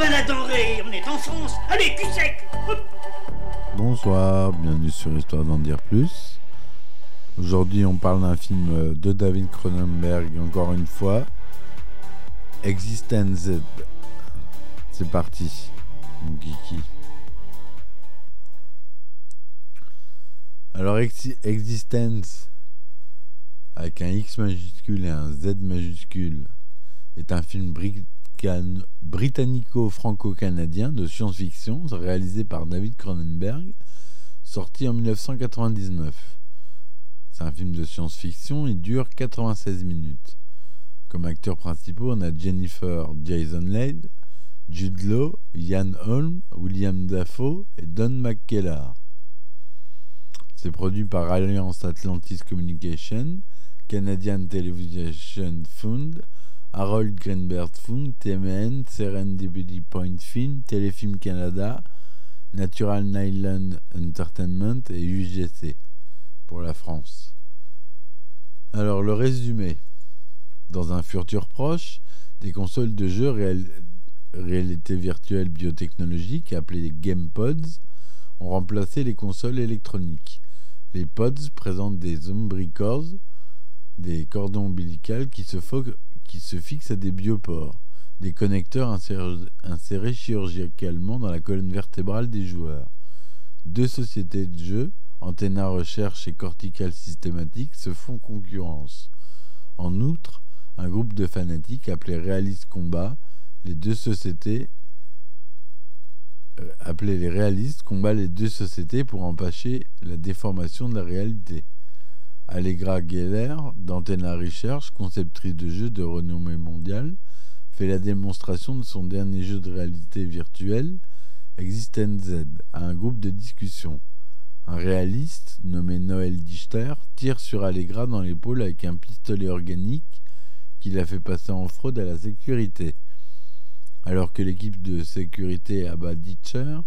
on est en France. Allez. Bonsoir, bienvenue sur Histoire d'en dire plus. Aujourd'hui, on parle d'un film de David Cronenberg, encore une fois. Existence. C'est parti, mon geeky. Alors, Exi- Existence, avec un X majuscule et un Z majuscule, est un film brican- britannico-franco-canadien de science-fiction réalisé par David Cronenberg, sorti en 1999. C'est un film de science-fiction, il dure 96 minutes. Comme acteurs principaux, on a Jennifer Jason Leigh, Jude Law, Ian Holm, William Dafoe et Don McKellar. C'est produit par Alliance Atlantis Communication, Canadian Television Fund, Harold Greenberg Fund, TMN, Serendipity Point Film, Téléfilm Canada, Natural Nylon Entertainment et UGC pour la France. Alors le résumé. Dans un futur proche, des consoles de jeux réal- réalité virtuelle biotechnologique appelées GamePods ont remplacé les consoles électroniques. Les pods présentent des umbricors, des cordons ombilicales qui se, fo- qui se fixent à des biopores, des connecteurs insérés, chirurgicalement dans la colonne vertébrale des joueurs. Deux sociétés de jeux, Antenna Recherche et Cortical Systematic, se font concurrence. En outre, un groupe de fanatiques appelé Realist Combat, les deux sociétés euh, appelés les réalistes combat les deux sociétés pour empêcher la déformation de la réalité. Allegra Geller, d'Antenna Research, conceptrice de jeux de renommée mondiale, fait la démonstration de son dernier jeu de réalité virtuelle, Existence Z, à un groupe de discussion. Un réaliste, nommé Noël Dichter, tire sur Allegra dans l'épaule avec un pistolet organique qui l'a fait passer en fraude à la sécurité. Alors que l'équipe de sécurité abat Ditcher,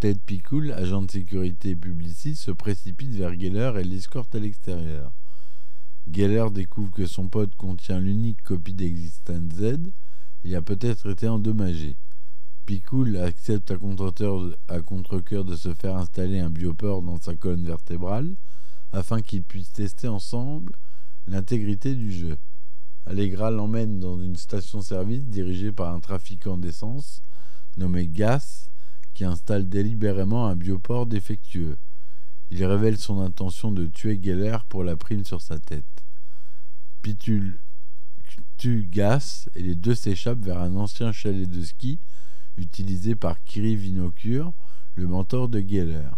Ted Picoul, agent de sécurité et publiciste, se précipite vers Geller et l'escorte à l'extérieur. Geller découvre que son pote contient l'unique copie d'Existence Z et a peut-être été endommagé. Picoul accepte à contre-cœur à contre-cœur de se faire installer un bioport dans sa colonne vertébrale afin qu'ils puissent tester ensemble l'intégrité du jeu. Allegra l'emmène dans une station-service dirigée par un trafiquant d'essence nommé Gas qui installe délibérément un bioport défectueux. Il révèle son intention de tuer Geller pour la prime sur sa tête. Pitul tue Gas et les deux s'échappent vers un ancien chalet de ski utilisé par Kiri Vinocure, le mentor de Geller.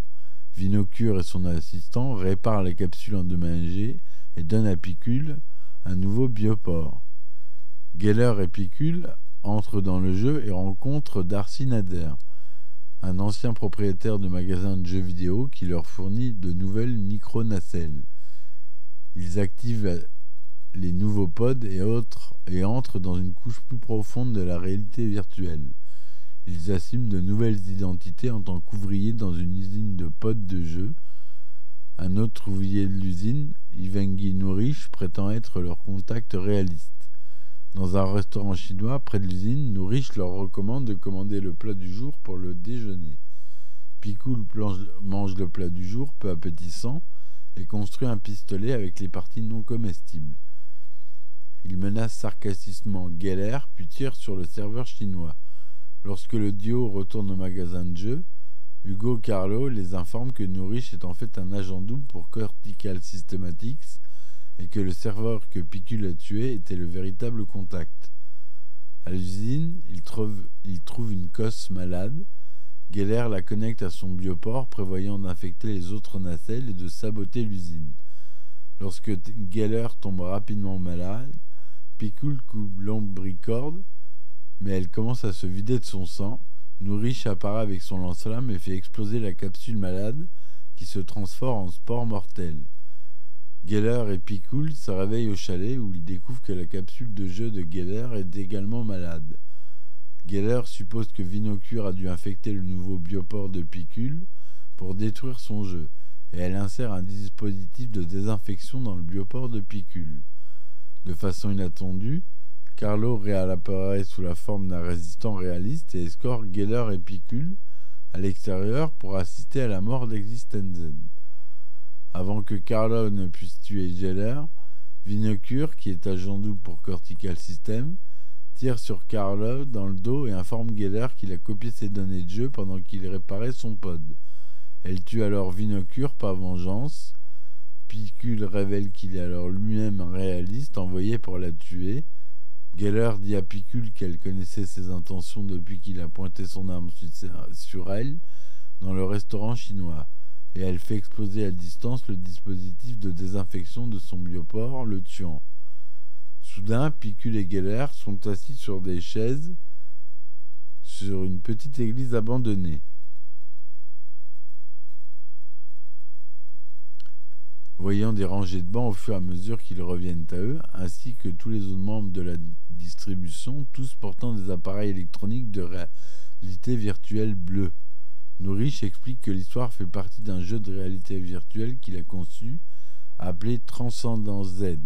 Vinocure et son assistant réparent la capsule endommagée et donnent à Picule un nouveau bioport. Geller et Picule entrent dans le jeu et rencontrent Darcy Nader, un ancien propriétaire de magasin de jeux vidéo qui leur fournit de nouvelles micro-nacelles. Ils activent les nouveaux pods et, autres, et entrent dans une couche plus profonde de la réalité virtuelle. Ils assument de nouvelles identités en tant qu'ouvriers dans une usine de pods de jeux. Un autre ouvrier de l'usine, Ivengi Nourish, prétend être leur contact réaliste. Dans un restaurant chinois près de l'usine, Nourish leur recommande de commander le plat du jour pour le déjeuner. Picoul mange le plat du jour, peu appétissant, et construit un pistolet avec les parties non comestibles. Il menace sarcastiquement Geller, puis tire sur le serveur chinois. Lorsque le duo retourne au magasin de jeux, Hugo Carlo les informe que Nourish est en fait un agent double pour Cortical Systematics et que le serveur que Picul a tué était le véritable contact. À l'usine, il trouve, une cosse malade. Geller la connecte à son bioport, prévoyant d'infecter les autres nacelles et de saboter l'usine. Lorsque Geller tombe rapidement malade, Picule coupe l'ombricorde, mais elle commence à se vider de son sang. Nourish apparaît avec son lance-flamme et fait exploser la capsule malade qui se transforme en spore mortel. Geller et Picule se réveillent au chalet où ils découvrent que la capsule de jeu de Geller est également malade. Geller suppose que Vinocure a dû infecter le nouveau bioport de Picule pour détruire son jeu, et elle insère un dispositif de désinfection dans le bioport de Picule. De façon inattendue, Carlo réapparaît sous la forme d'un résistant réaliste et escorte Geller et Picule à l'extérieur pour assister à la mort d'Existenz. Avant que Carlo ne puisse tuer Geller, Vinocure, qui est agent double pour Cortical System, tire sur Carlo dans le dos et informe Geller qu'il a copié ses données de jeu pendant qu'il réparait son pod. Elle tue alors Vinocure par vengeance. Picule révèle qu'il est alors lui-même un réaliste envoyé pour la tuer. Geller dit à Picule qu'elle connaissait ses intentions depuis qu'il a pointé son arme sur elle dans le restaurant chinois, et elle fait exploser à distance le dispositif de désinfection de son bioport, le tuant. Soudain, Picule et Geller sont assis sur des chaises sur une petite église abandonnée. voyant des rangées de bancs au fur et à mesure qu'ils reviennent à eux, ainsi que tous les autres membres de la distribution, tous portant des appareils électroniques de réalité virtuelle bleue. Nourish explique que l'histoire fait partie d'un jeu de réalité virtuelle qu'il a conçu, appelé Transcendance Z.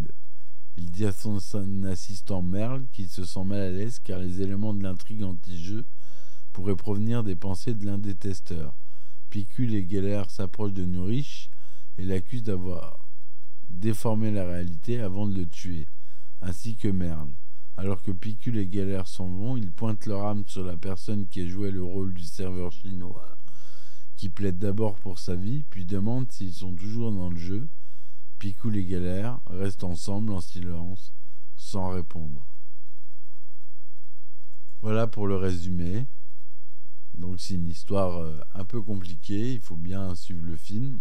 Il dit à son, assistant Merle qu'il se sent mal à l'aise car les éléments de l'intrigue anti-jeu pourraient provenir des pensées de l'un des testeurs. Picule et Geller s'approchent de Nourish et l'accuse d'avoir déformé la réalité avant de le tuer, ainsi que Merle. Alors que Picule et Galère s'en vont, ils pointent leur âme sur la personne qui a joué le rôle du serveur chinois, qui plaide d'abord pour sa vie, puis demande s'ils sont toujours dans le jeu. Picule et Galère restent ensemble en silence, sans répondre. Voilà pour le résumé. Donc c'est une histoire euh, un peu compliquée, il faut bien suivre le film.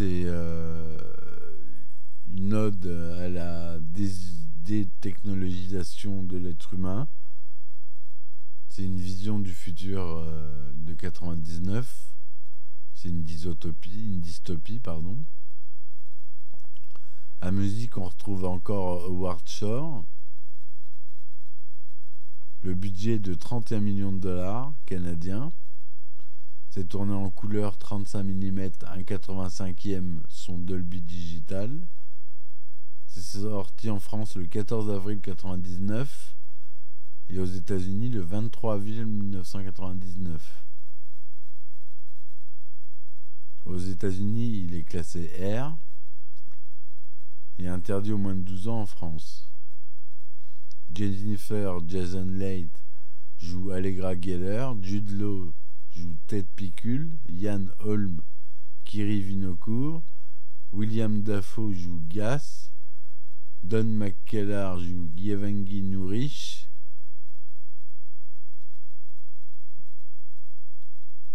c'est euh, une ode à la détechnologisation de l'être humain. C'est une du futur euh, de 99. C'est une dystopie, une dystopie, pardon. À musique, on retrouve encore Howard Shore. Le budget de 31 millions de dollars canadiens. C'est tourné en couleur 35 mm, 1,85e son Dolby Digital. C'est sorti en France le 14 avril 1999 et aux États-Unis le 23 avril 1999. Aux États-Unis, il est classé R et interdit au moins de 12 ans en France. Jennifer Jason Leigh joue Allegra Geller, Jude Law joue Ted Picule, Yann Holm, Kiri Vinocourt, William Dafoe joue Gas, Don McKellar joue Gievangi Nourish.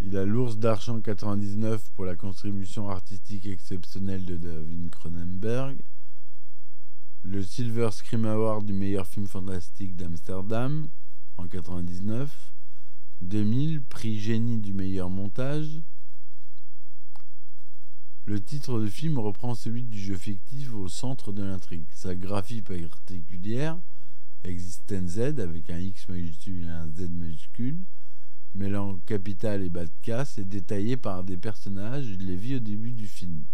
Il a l'ours d'argent 99 pour la contribution artistique exceptionnelle de David Cronenberg. Le Silver Scream Award du meilleur film fantastique d'Amsterdam en 99. 2000, prix génie du meilleur montage. Le titre du film reprend celui du jeu fictif au centre de l'intrigue. Sa graphie particulière, Existence Z avec un X majuscule et un Z majuscule, mêlant capital et bas de casse, est détaillée par des personnages les vit au début du film.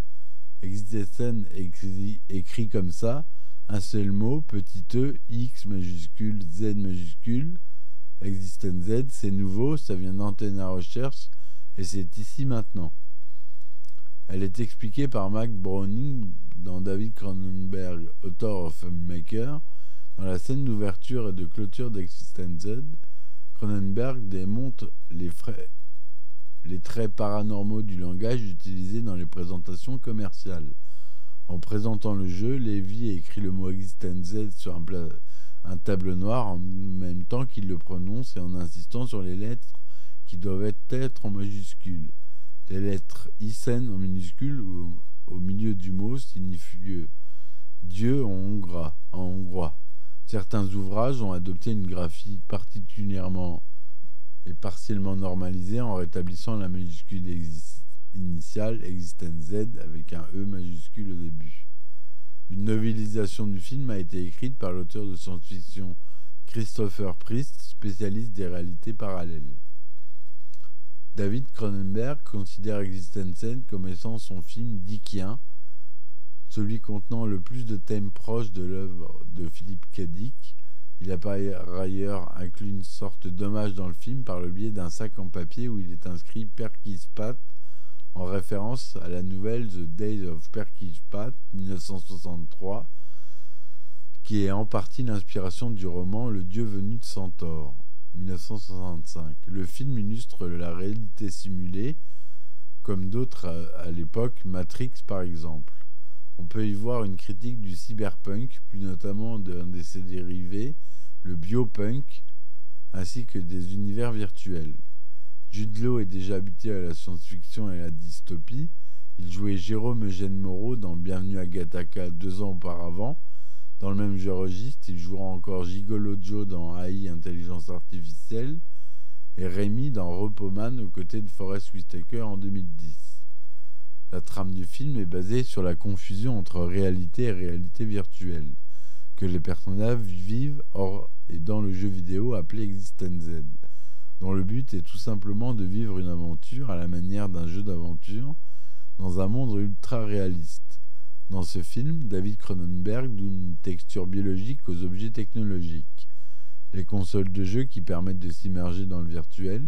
Existence écrit, écrit comme ça, un seul mot, petit e, X majuscule, Z majuscule, Existence Z, c'est nouveau, ça vient d'Antenne à Recherche et c'est ici maintenant. Elle est expliquée par Mac Browning dans David Cronenberg, auteur of Filmmaker. Dans la scène d'ouverture et de clôture d'Existence Z, Cronenberg démonte les, traits paranormaux du langage utilisé dans les présentations commerciales. En présentant le jeu, Levy écrit le mot Existence Z sur un, un tableau noir en même temps qu'il le prononce et en insistant sur les lettres qui doivent être en majuscules. Les lettres Isen en minuscule au milieu du mot signifient Dieu. En hongrois. Certains ouvrages ont adopté une graphie particulièrement et partiellement normalisée en rétablissant la majuscule initiale Existen Z avec un E majuscule au début. Une novélisation du film a été écrite par l'auteur de science-fiction Christopher Priest, spécialiste des réalités parallèles. David Cronenberg considère Existenzen comme étant son film dickien, celui contenant le plus de thèmes proches de l'œuvre de Philippe K. Dick. Il a par ailleurs inclus une sorte d'hommage dans le film par le biais d'un sac en papier où il est inscrit Perky's Pat en référence à la nouvelle The Days of Perky's Pat 1963 qui est en partie l'inspiration du roman Le Dieu venu de Centaure. 1965. Le film illustre la réalité simulée, comme d'autres à, l'époque, Matrix par exemple. On peut y voir une critique du cyberpunk, plus notamment d'un de ses dérivés, le biopunk, ainsi que des univers virtuels. Jude est déjà habitué à la science-fiction et à la dystopie. Il jouait Jérôme Eugène Moreau dans Bienvenue à Gattaca deux ans auparavant, dans le même jeu registre, il jouera encore Gigolo Joe dans AI Intelligence Artificielle et Rémi dans Repoman aux côtés de Forrest Whitaker en 2010. La trame du film est basée sur la confusion entre réalité et réalité virtuelle que les personnages vivent hors et dans le jeu vidéo appelé Existence Z, dont le but est tout simplement de vivre une aventure à la manière d'un jeu d'aventure dans un monde ultra réaliste. Dans ce film, David Cronenberg donne une texture biologique aux objets technologiques. Les consoles de jeu qui permettent de s'immerger dans le virtuel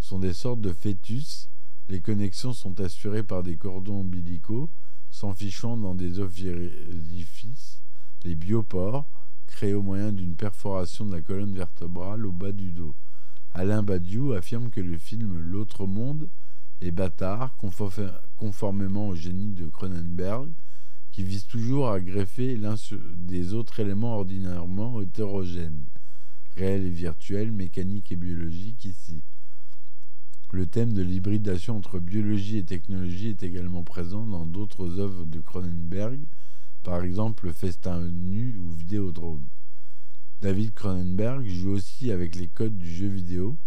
sont des sortes de fœtus. Les connexions sont assurées par des cordons ombilicaux s'enfichant dans des orifices, les biopores, créés au moyen d'une perforation de la colonne vertébrale au bas du dos. Alain Badiou affirme que le film L'autre monde est bâtard, conformément au génie de Cronenberg, qui vise toujours à greffer l'un des autres éléments ordinairement hétérogènes, réels et virtuels, mécaniques et biologiques ici. Le thème de l'hybridation entre biologie et technologie est également présent dans d'autres œuvres de Cronenberg, par exemple Festin nu ou Vidéodrome. David Cronenberg joue aussi avec les codes du jeu vidéo,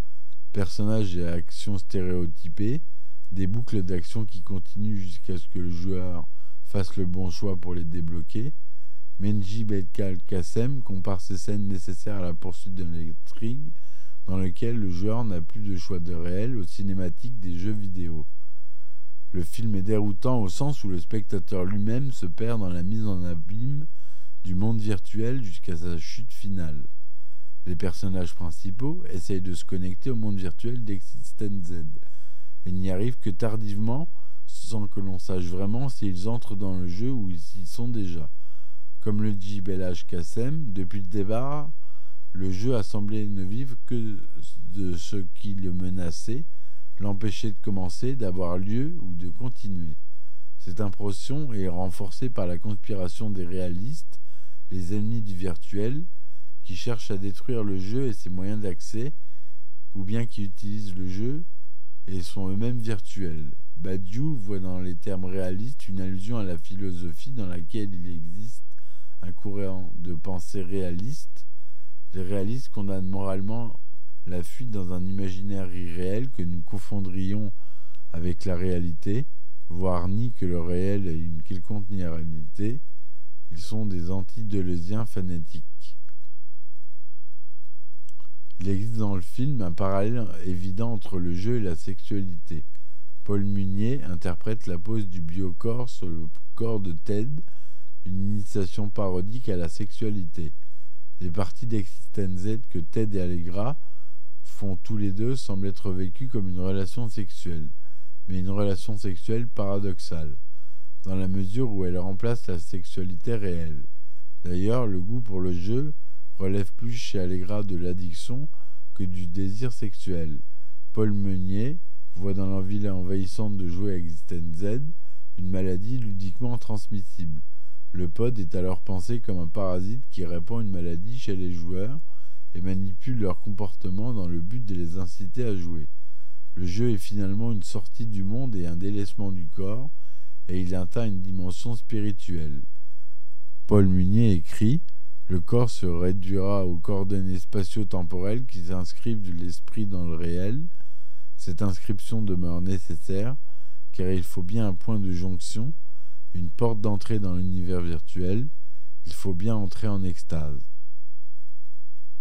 personnages et actions stéréotypés, des boucles d'action qui continuent jusqu'à ce que le joueur fasse le bon choix pour les débloquer. Menji Belkal Kassem compare ces scènes nécessaires à la poursuite de l'intrigue dans lequel le joueur n'a plus de choix de réel aux cinématiques des jeux vidéo. Le film est déroutant au sens où le spectateur lui-même se perd dans la mise en abîme du monde virtuel jusqu'à sa chute finale. Les personnages principaux essayent de se connecter au monde virtuel d'Existence Z et n'y arrivent que tardivement sans que l'on sache vraiment s'ils entrent dans le jeu ou s'ils sont déjà. Comme le dit Belage Kassem, depuis le départ, le jeu a semblé ne vivre que de ce qui le menaçait, l'empêchait de commencer, d'avoir lieu ou de continuer. Cette impression est renforcée par la conspiration des réalistes, les ennemis du virtuel, qui cherchent à détruire le jeu et ses moyens d'accès, ou bien qui utilisent le jeu et sont eux-mêmes virtuels. Badiou voit dans les termes réalistes une allusion à la philosophie dans laquelle il existe un courant de pensée réaliste. Les réalistes condamnent moralement la fuite dans un imaginaire irréel que nous confondrions avec la réalité, voire ni que le réel ait une quelconque réalité. Ils sont des anti-deleuziens fanatiques. Il existe dans le film un parallèle évident entre le jeu et la sexualité. Paul Munier interprète la pose du biocorps sur le corps de Ted, une initiation parodique à la sexualité. Les parties d'Existence Z que Ted et Allegra font tous les deux semblent être vécues comme une relation sexuelle, mais une relation sexuelle paradoxale, dans la mesure où elle remplace la sexualité réelle. D'ailleurs, le goût pour le jeu relève plus chez Allegra de l'addiction que du désir sexuel. Paul Meunier voit dans l'envie envahissante de jouer à Existence Z une maladie ludiquement transmissible. Le pod est alors pensé comme un parasite qui répand une maladie chez les joueurs et manipule leur comportement dans le but de les inciter à jouer. le jeu est finalement une sortie du monde et un délaissement du corps, et il atteint une dimension spirituelle. Paul Munier écrit Le corps se réduira aux coordonnées spatio-temporelles qui s'inscrivent de l'esprit dans le réel. Cette inscription demeure nécessaire car il faut bien un point de jonction, une porte d'entrée dans l'univers virtuel. Il faut bien entrer en extase.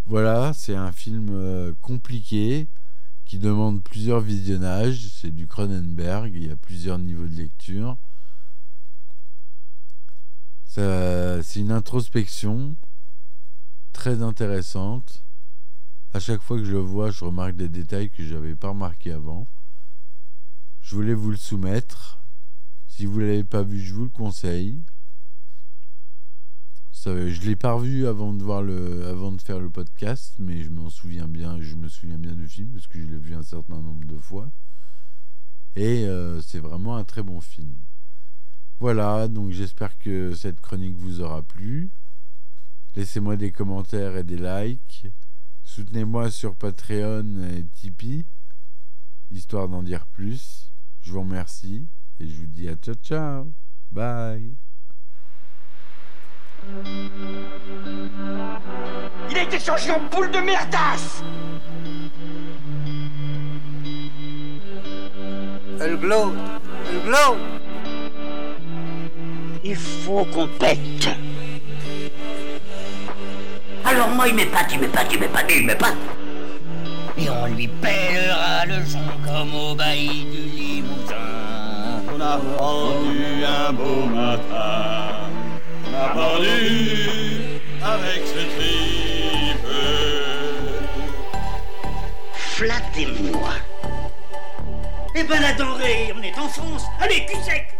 Voilà, c'est un film euh, compliqué qui demande plusieurs visionnages. C'est du Cronenberg, il y a plusieurs niveaux de lecture. C'est une introspection très intéressante. À chaque fois que je le vois, je remarque des détails que je n'avais pas remarqués avant. Je voulais vous le soumettre. Si vous ne l'avez pas vu, je vous le conseille. je ne l'ai pas revu avant de faire le podcast, mais je m'en souviens bien. Je me souviens bien du film parce que je l'ai vu un certain nombre de fois. Et euh, c'est vraiment un très bon film. Voilà, donc j'espère que cette chronique vous aura plu. Laissez-moi des commentaires et des likes. Soutenez-moi sur Patreon et Tipeee, histoire d'en dire plus. Je vous remercie et je vous dis à ciao ciao. Bye. Il a été changé en boule de merdasse Elle glow, elle glow. Il faut qu'on pète. Alors moi il m'épate, il m'épate, il m'épate, il m'épate. Et on lui pèlera le son comme au bailli du Limousin. On a pendu un beau matin, on a pendu avec ce tripe. Flattez-moi. Eh ben la denrée, on est en France. Allez, cul sec.